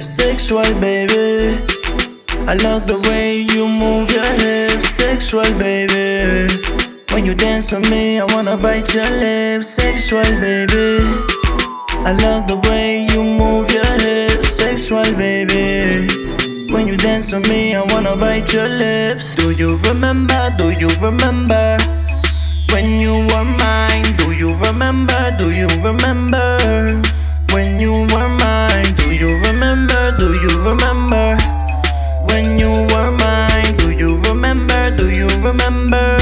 Sexual, baby. I love the way you move your hips. Sexual, baby. When you dance with me, I wanna bite your lips. Sexual, baby. I love the way you move your hips. Sexual, baby. When you dance with me, I wanna bite your lips. Do you remember? Do you remember? When you were mine, do you remember? Do you remember? When you were mine, do you remember? Do you remember? When you were mine, do you remember? Do you remember?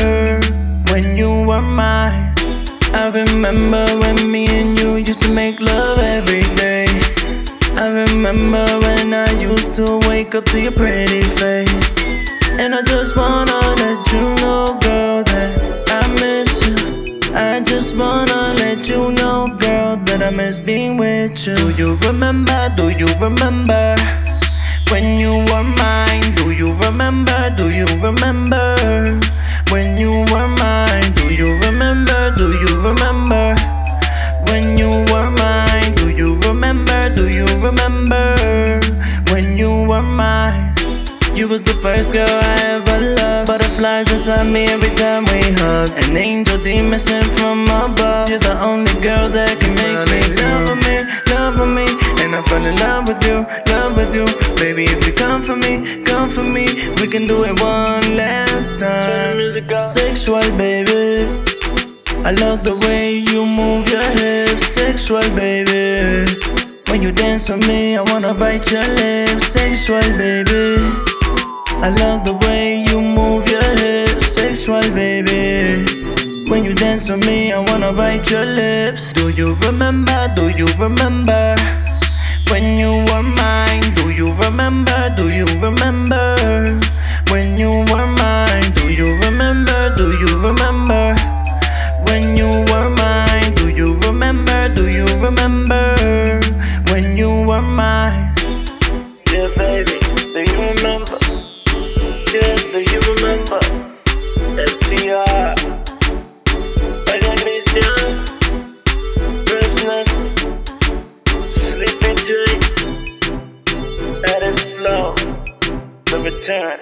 When you were mine, I remember when me and you used to make love every day. I remember when I used to wake up to your pretty face. And I just wanna know, I miss being with you. Do you remember? Do you remember? When you were mine, do you remember? Do you remember? When you were mine, do you remember? Do you remember? When you were mine, do you remember? Do you remember? When you were mine, you was the first girl I ever loved. Butterflies inside me every time we hug. An angel demon sent from above. You're the only girl that with you. Baby, if you come for me, come for me. We can do it one last time. Sexual, baby. I love the way you move your hips, sexual baby. When you dance with me, I wanna bite your lips, sexual baby. I love the way you move your hips, sexual baby. When you dance with me, I wanna bite your lips. Do you remember? Do you remember? When you were you remember? Sir.